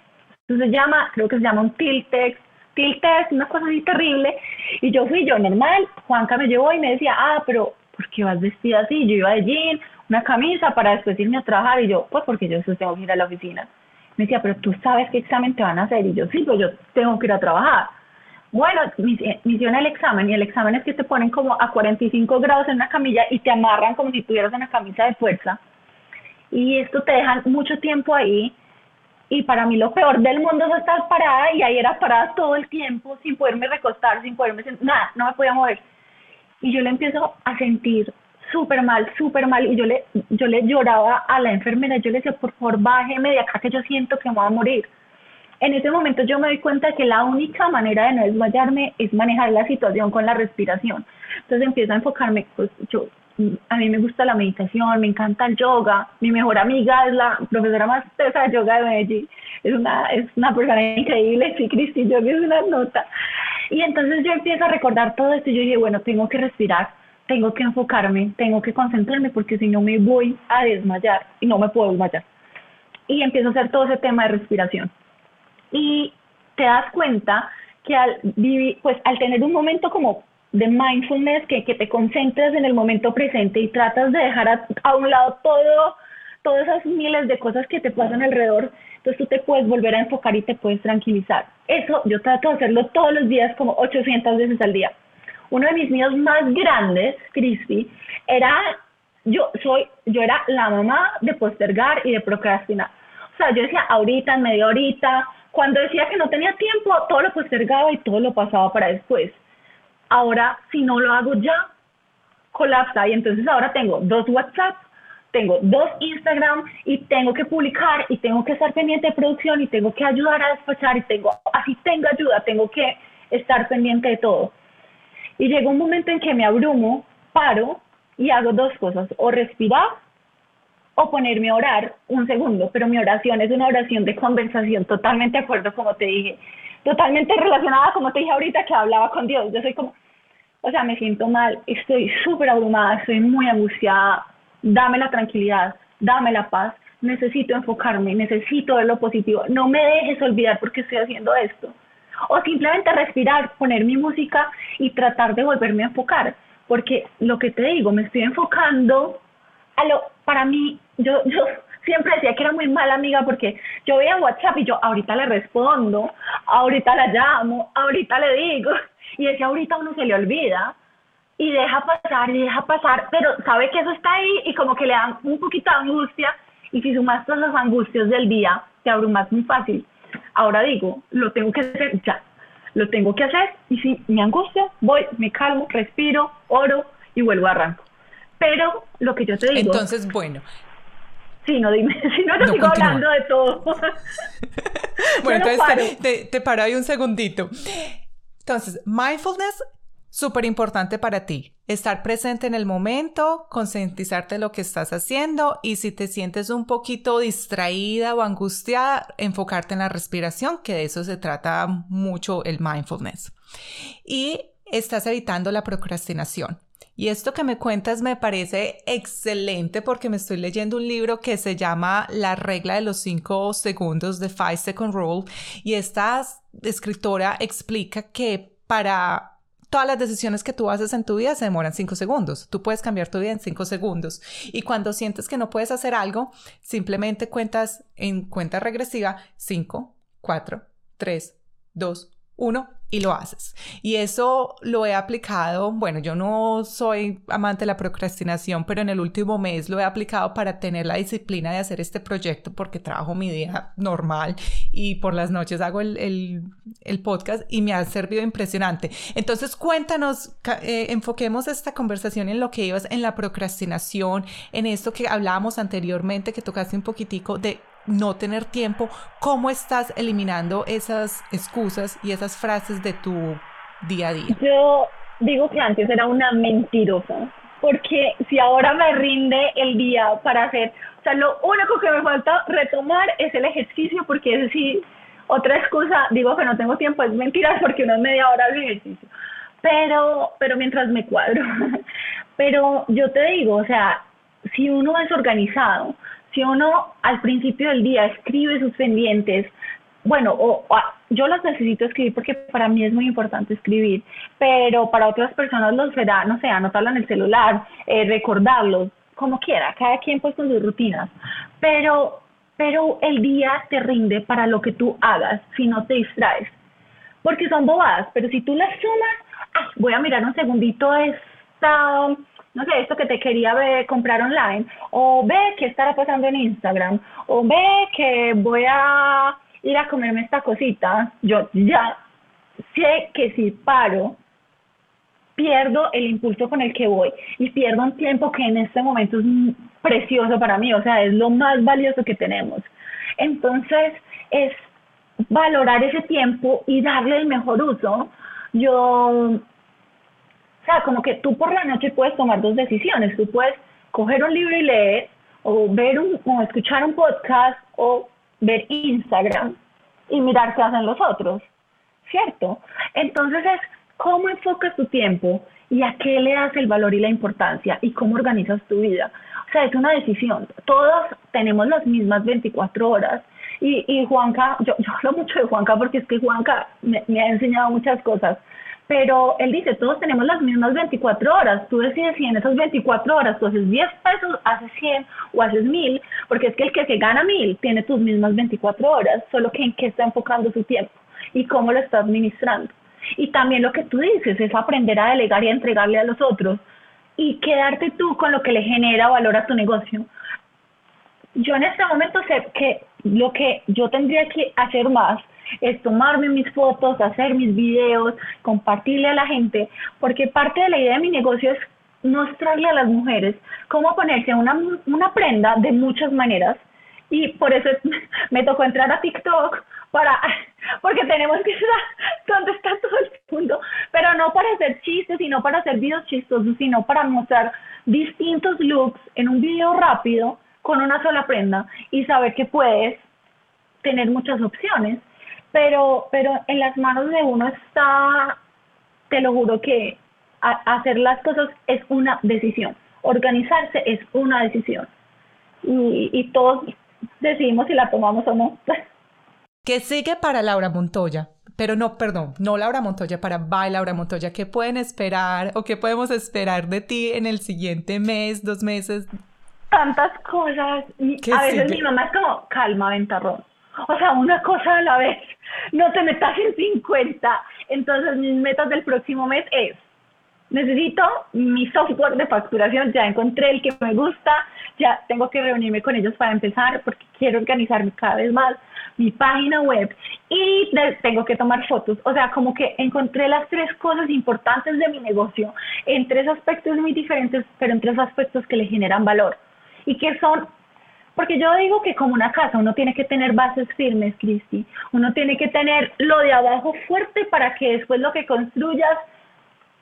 Entonces se llama, creo que se llama un Tiltex, Tiltex, una cosa así terrible. Y yo fui yo normal, Juanca me llevó y me decía, ah, pero ¿por qué vas vestida así? Yo iba de jean, una camisa para después irme a trabajar y yo, pues porque yo después tengo que ir a la oficina. Me decía, pero tú sabes qué examen te van a hacer y yo, sí, pues yo tengo que ir a trabajar. Bueno, me hicieron el examen y el examen es que te ponen como a 45 grados en una camilla y te amarran como si tuvieras una camisa de fuerza. Y esto te dejan mucho tiempo ahí y para mí lo peor del mundo es estar parada y ahí era parada todo el tiempo sin poderme recostar, sin poderme sentar, nada, no me podía mover. Y yo le empiezo a sentir súper mal, súper mal y yo le, yo le lloraba a la enfermera, yo le decía, por favor, bájeme de acá que yo siento que me voy a morir. En ese momento yo me doy cuenta que la única manera de no desmayarme es manejar la situación con la respiración. Entonces empiezo a enfocarme, pues yo a mí me gusta la meditación, me encanta el yoga. Mi mejor amiga es la profesora más tesa de yoga de Medellín. Es una, es una persona increíble, sí, Cristi Yoga es una nota. Y entonces yo empiezo a recordar todo esto y yo dije, bueno, tengo que respirar, tengo que enfocarme, tengo que concentrarme porque si no me voy a desmayar y no me puedo desmayar. Y empiezo a hacer todo ese tema de respiración. Y te das cuenta que al pues al tener un momento como de mindfulness, que, que te concentras en el momento presente y tratas de dejar a, un lado todo, todas esas miles de cosas que te pasan alrededor, entonces tú te puedes volver a enfocar y te puedes tranquilizar. Eso yo trato de hacerlo todos los días como 800 veces al día. Uno de mis miedos más grandes, Cristi, era, yo soy, yo era la mamá de postergar y de procrastinar. O sea, yo decía ahorita, media horita, cuando decía que no tenía tiempo, todo lo postergaba y todo lo pasaba para después. Ahora, si no lo hago ya, colapsa y entonces ahora tengo dos WhatsApp, tengo dos Instagram y tengo que publicar y tengo que estar pendiente de producción y tengo que ayudar a despachar y tengo, así tengo ayuda, tengo que estar pendiente de todo. Y llega un momento en que me abrumo, paro y hago dos cosas, o respirar o ponerme a orar un segundo, pero mi oración es una oración de conversación, totalmente de acuerdo como te dije, totalmente relacionada como te dije ahorita que hablaba con Dios. Yo soy como, o sea, me siento mal, estoy súper abrumada, estoy muy angustiada, dame la tranquilidad, dame la paz, necesito enfocarme, necesito ver lo positivo, no me dejes olvidar por qué estoy haciendo esto. O simplemente respirar, poner mi música y tratar de volverme a enfocar, porque lo que te digo, me estoy enfocando a lo, para mí, yo, yo siempre decía que era muy mala amiga porque yo veía WhatsApp y yo ahorita le respondo, ahorita la llamo, ahorita le digo, y ese ahorita uno se le olvida y deja pasar y deja pasar, pero sabe que eso está ahí y como que le dan un poquito de angustia y si sumas todas las angustias del día, te abrumas muy fácil. Ahora digo, lo tengo que hacer ya, lo tengo que hacer y si me angustia, voy, me calmo, respiro, oro y vuelvo a arranco. Pero lo que yo te digo... Entonces, bueno, Sí, no dime, si no, no, sigo hablando de todo. bueno, entonces Te, te, paro ahí un segundito. Entonces, mindfulness, súper importante para ti. Estar presente en el momento, concientizarte de lo que estás haciendo y si te sientes un poquito distraída o angustiada, enfocarte en la respiración, que de eso se trata mucho el mindfulness. Y estás evitando la procrastinación. Y esto que me cuentas me parece excelente porque me estoy leyendo un libro que se llama La regla de los cinco segundos de Five Second Rule y esta escritora explica que para todas las decisiones que tú haces en tu vida se demoran cinco segundos. Tú puedes cambiar tu vida en cinco segundos. Y cuando sientes que no puedes hacer algo, simplemente cuentas en cuenta regresiva cinco, cuatro, tres, dos, uno y lo haces. Y eso lo he aplicado, bueno, yo no soy amante de la procrastinación, pero en el último mes lo he aplicado para tener la disciplina de hacer este proyecto porque trabajo mi día normal y por las noches hago el, podcast y me ha servido impresionante. Entonces cuéntanos, eh, enfoquemos esta conversación en lo que ibas en la procrastinación, en esto que hablábamos anteriormente, que tocaste un poquitico de no tener tiempo, ¿cómo estás eliminando esas excusas y esas frases de tu día a día? Yo digo que antes era una mentirosa, porque si ahora me rinde el día para hacer, o sea, lo único que me falta retomar es el ejercicio, porque es sí, otra excusa, digo que no tengo tiempo, es mentira, porque es media hora de ejercicio, pero, pero mientras me cuadro, pero yo te digo, o sea, si uno es organizado, si uno al principio del día escribe sus pendientes, bueno, o, yo las necesito escribir porque para mí es muy importante escribir, pero para otras personas lo será, no sé, anotarlo en el celular, eh, recordarlo, como quiera, cada quien pues con sus rutinas, pero, pero el día te rinde para lo que tú hagas si no te distraes, porque son bobadas, pero si tú las sumas, ah, voy a mirar un segundito esta no sé, esto que te quería ver, comprar online, o ve qué estará pasando en Instagram, o ve que voy a ir a comerme esta cosita, yo ya sé que si paro, pierdo el impulso con el que voy y pierdo un tiempo que en este momento es precioso para mí, o sea, es lo más valioso que tenemos. Entonces, es valorar ese tiempo y darle el mejor uso. Yo o sea, como que tú por la noche puedes tomar dos decisiones. Tú puedes coger un libro y leer, o ver un, o escuchar un podcast, o ver Instagram y mirar qué hacen los otros, ¿cierto? Entonces es cómo enfocas tu tiempo y a qué le das el valor y la importancia y cómo organizas tu vida. O sea, es una decisión. Todos tenemos las mismas 24 horas. Y, y Juanca, yo, yo hablo mucho de Juanca porque es que Juanca me, me ha enseñado muchas cosas pero él dice, todos tenemos las mismas 24 horas, tú decides si en esas 24 horas tú haces 10 pesos, haces 100 o haces 1000, porque es que el que se gana 1000 tiene tus mismas 24 horas, solo que en qué está enfocando su tiempo y cómo lo está administrando. Y también lo que tú dices es aprender a delegar y a entregarle a los otros y quedarte tú con lo que le genera valor a tu negocio. Yo en este momento sé que lo que yo tendría que hacer más es tomarme mis fotos, hacer mis videos, compartirle a la gente, porque parte de la idea de mi negocio es mostrarle a las mujeres cómo ponerse una, una prenda de muchas maneras. Y por eso me tocó entrar a TikTok para porque tenemos que contestar todo el mundo, pero no para hacer chistes, sino para hacer videos chistosos, sino para mostrar distintos looks en un video rápido con una sola prenda y saber que puedes tener muchas opciones pero, pero en las manos de uno está, te lo juro que hacer las cosas es una decisión, organizarse es una decisión y, y todos decidimos si la tomamos o no. ¿Qué sigue para Laura Montoya? Pero no, perdón, no Laura Montoya, para Bye Laura Montoya. ¿Qué pueden esperar o qué podemos esperar de ti en el siguiente mes, dos meses? Tantas cosas. A veces mi mamá es como, calma, ventarrón. O sea, una cosa a la vez no te metas en 50. Entonces, mis metas del próximo mes es, necesito mi software de facturación, ya encontré el que me gusta, ya tengo que reunirme con ellos para empezar porque quiero organizarme cada vez más, mi página web. Y tengo que tomar fotos. O sea, como que encontré las tres cosas importantes de mi negocio. En tres aspectos muy diferentes, pero en tres aspectos que le generan valor. Y que son porque yo digo que como una casa uno tiene que tener bases firmes, Cristi. Uno tiene que tener lo de abajo fuerte para que después lo que construyas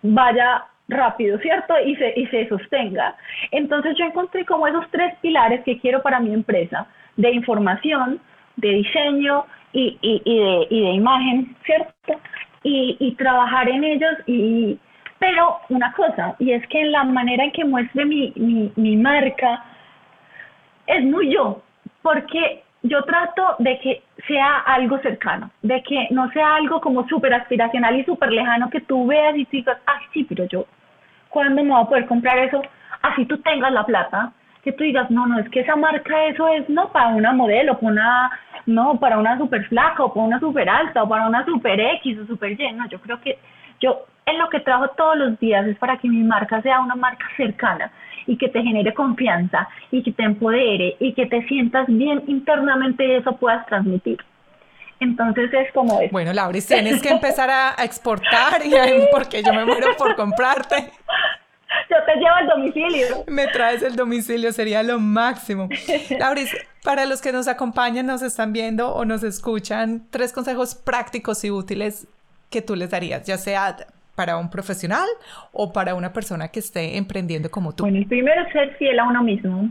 vaya rápido, ¿cierto? Y se, y se sostenga. Entonces yo encontré como esos tres pilares que quiero para mi empresa, de información, de diseño y, y, y, de, y de imagen, ¿cierto? Y, y trabajar en ellos y... Pero una cosa, y es que en la manera en que muestre mi, mi, mi marca, es muy yo, porque yo trato de que sea algo cercano, de que no sea algo como súper aspiracional y súper lejano que tú veas y digas, ah, sí, pero yo, ¿cuándo me voy a poder comprar eso? Así tú tengas la plata, que tú digas, no, no, es que esa marca eso es no para una modelo, para una, no, para una súper flaca o para una súper alta o para una súper X o súper Y, no, yo creo que yo en lo que trabajo todos los días es para que mi marca sea una marca cercana y que te genere confianza y que te empodere y que te sientas bien internamente y eso puedas transmitir. Entonces es como es. Bueno, Lauris, tienes que empezar a, exportar y porque yo me muero por comprarte. Yo te llevo al domicilio. Me traes el domicilio, sería lo máximo. Lauris, para los que nos acompañan, nos están viendo o nos escuchan, tres consejos prácticos y útiles que tú les darías, ya sea para un profesional o para una persona que esté emprendiendo como tú? Bueno, el primero es ser fiel a uno mismo.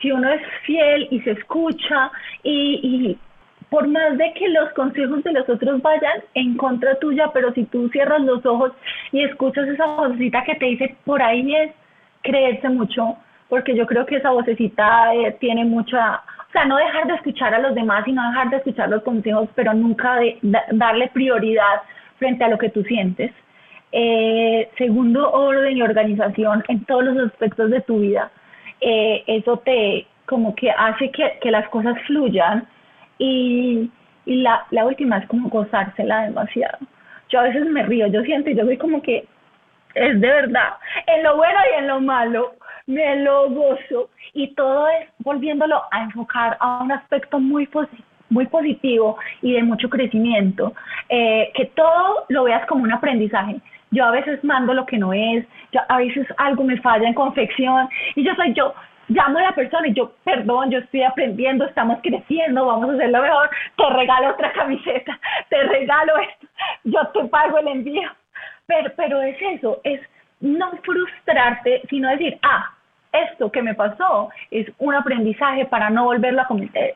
Si uno es fiel y se escucha y, por más de que los consejos de los otros vayan en contra tuya, pero si tú cierras los ojos y escuchas esa vocecita que te dice por ahí es creerse mucho, porque yo creo que esa vocecita eh, tiene mucha o sea, no dejar de escuchar a los demás y no dejar de escuchar los consejos, pero nunca de, darle prioridad frente a lo que tú sientes. Eh, segundo, orden y organización en todos los aspectos de tu vida. Eh, eso te como que hace que, que las cosas fluyan y, y la, la última es como gozársela demasiado. Yo a veces me río, yo siento, yo soy como que es de verdad, en lo bueno y en lo malo, me lo gozo y todo es volviéndolo a enfocar a un aspecto muy positivo muy positivo y de mucho crecimiento, eh, que todo lo veas como un aprendizaje. Yo a veces mando lo que no es, yo, a veces algo me falla en confección y yo soy yo, llamo a la persona y yo, perdón, yo estoy aprendiendo, estamos creciendo, vamos a hacerlo mejor, te regalo otra camiseta, te regalo esto, yo te pago el envío. Pero, pero es eso, es no frustrarte, sino decir, ah, esto que me pasó es un aprendizaje para no volverlo a cometer.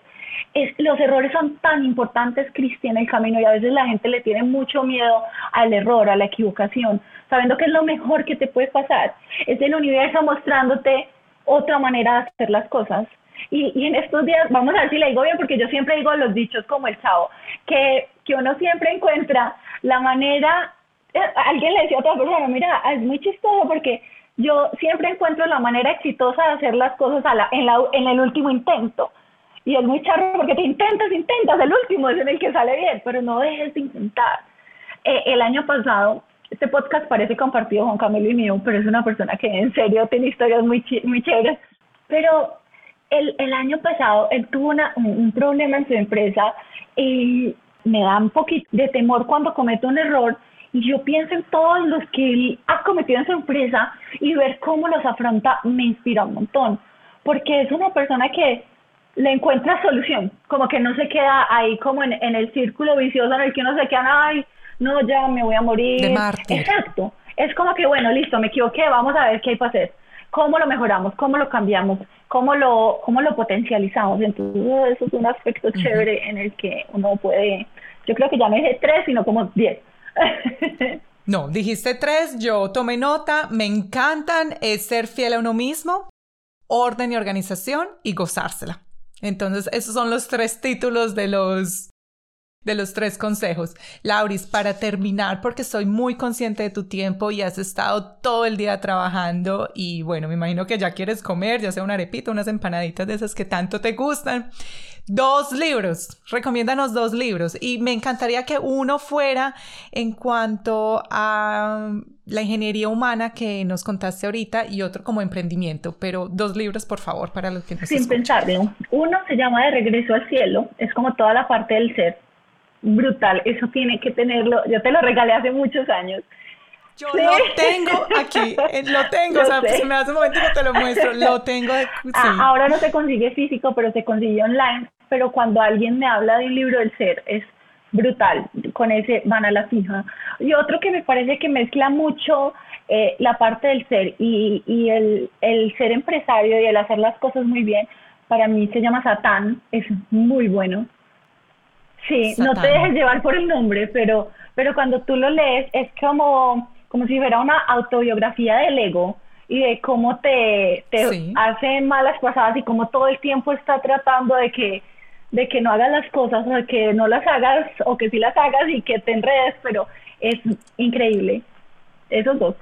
Es, los errores son tan importantes, Cristian, en el camino y a veces la gente le tiene mucho miedo al error, a la equivocación, sabiendo que es lo mejor que te puede pasar. Es el universo mostrándote otra manera de hacer las cosas. Y, y, en estos días, vamos a ver si le digo bien, porque yo siempre digo los dichos como el chavo, que, que uno siempre encuentra la manera eh, alguien le decía a otra persona, mira, es muy chistoso porque yo siempre encuentro la manera exitosa de hacer las cosas a la, en, la, en el último intento. Y es muy charro porque te intentas, intentas, el último es en el que sale bien, pero no dejes de intentar. Eh, el año pasado, este podcast parece compartido con Camilo y mío, pero es una persona que en serio tiene historias muy, muy chéveres. Pero el, el año pasado él tuvo una, un problema en su empresa y me da un poquito de temor cuando cometo un error y yo pienso en todos los que él ha cometido en su empresa y ver cómo los afronta me inspira un montón, porque es una persona que le encuentra solución, como que no se queda ahí como en, el círculo vicioso en el que uno se queda, ay, no, ya me voy a morir. Exacto. Es como que, bueno, listo, me equivoqué, vamos a ver qué hay para hacer. ¿Cómo lo mejoramos? ¿Cómo lo cambiamos? ¿Cómo lo, cómo lo potencializamos? Entonces, eso es un aspecto chévere en el que uno puede, yo creo que ya no es tres, sino como diez. No, dijiste tres, yo tomé nota, me encantan, es ser fiel a uno mismo, orden y organización y gozársela. Entonces, esos son los tres títulos de los de los tres consejos. Lauris, para terminar, porque soy muy consciente de tu tiempo y has estado todo el día trabajando y bueno, me imagino que ya quieres comer, ya sea una arepita, unas empanaditas de esas que tanto te gustan. Dos libros, recomiéndanos dos libros y me encantaría que uno fuera en cuanto a la ingeniería humana que nos contaste ahorita y otro como emprendimiento, pero dos libros por favor para los que nos Sin pensarlo. Uno se llama De regreso al cielo, es como toda la parte del ser. Brutal, eso tiene que tenerlo. Yo te lo regalé hace muchos años. Yo lo tengo aquí, eh, lo tengo, o sea, si me das un momento que te lo muestro, lo tengo. De, ah, ahora no se consigue físico, pero se consigue online pero cuando alguien me habla de un libro del ser es brutal, con ese van a la fija. Y otro que me parece que mezcla mucho eh, la parte del ser y, y el, el, ser empresario y el hacer las cosas muy bien, para mí se llama Satán, es muy bueno. Sí, no te dejes llevar por el nombre, pero, pero cuando tú lo lees es como, como si fuera una autobiografía del ego y de cómo te, te hace malas pasadas y cómo todo el tiempo está tratando de que de que no hagas las cosas o que no las hagas o que sí las hagas y que te enredes, pero es increíble. Esos dos.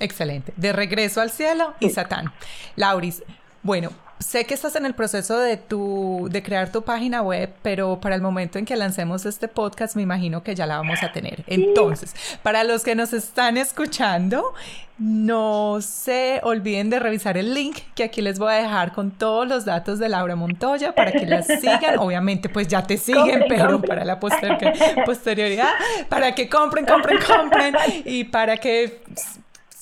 Excelente. De regreso al cielo y Satán. Lauris, bueno, sé que estás en el proceso de, tu, de crear tu página web, pero para el momento en que lancemos este podcast me imagino que ya la vamos a tener. Entonces, para los que nos están escuchando, no se olviden de revisar el link que aquí les voy a dejar con todos los datos de Laura Montoya para que la sigan. Obviamente, pues ya te siguen, pero para la posterioridad, para que compren, compren, compren y para que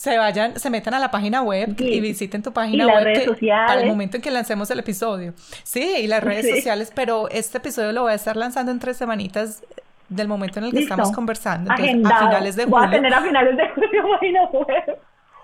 se vayan, se metan a la página web y visiten tu página web redes sociales. al momento en que lancemos el episodio. Sí, y las redes sociales, pero este episodio lo voy a estar lanzando en tres semanitas del momento en el que estamos conversando. Entonces, a finales de julio. Voy a tener a finales de julio página web.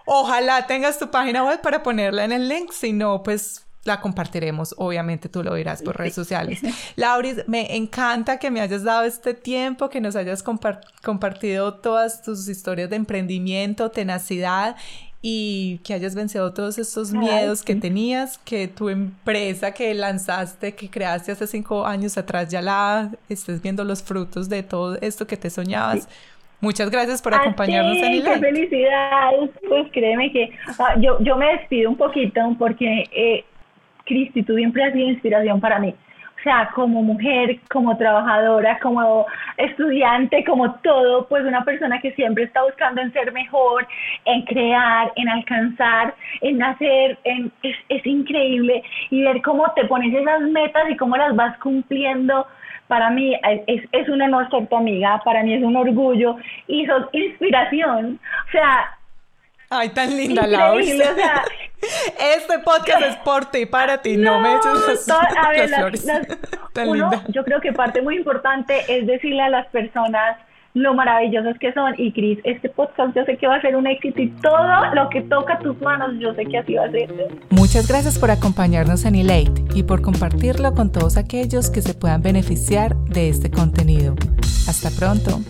Ojalá tengas tu página web para ponerla en el link, si no, pues la compartiremos, obviamente tú lo dirás por redes sociales. Lauris, me encanta que me hayas dado este tiempo, que nos hayas compartido todas tus historias de emprendimiento, tenacidad y que hayas vencido todos estos miedos que tenías, que tu empresa que lanzaste, que creaste hace cinco años atrás, ya la estés viendo los frutos de todo esto que te soñabas. Muchas gracias por acompañarnos, en ¡Qué felicidades! Pues créeme que ah, yo, yo me despido un poquito porque, eh, Cristi, tú siempre has sido inspiración para mí sea, como mujer, como trabajadora, como estudiante, como todo, pues una persona que siempre está buscando en ser mejor, en crear, en alcanzar, en hacer, en, es, es increíble y ver cómo te pones esas metas y cómo las vas cumpliendo para mí es, es un honor ser tu amiga, para mí es un orgullo y sos inspiración. O sea, Ay, tan linda, Laura. este podcast es por ti, para ti, no, me eches las, Yo creo que parte muy importante es decirle a las personas lo maravillosas que son. Y Cris, este podcast yo sé que va a ser un éxito y todo lo que toca tus manos, yo sé que así va a ser. Muchas gracias por acompañarnos en Elate y por compartirlo con todos aquellos que se puedan beneficiar de este contenido. Hasta pronto.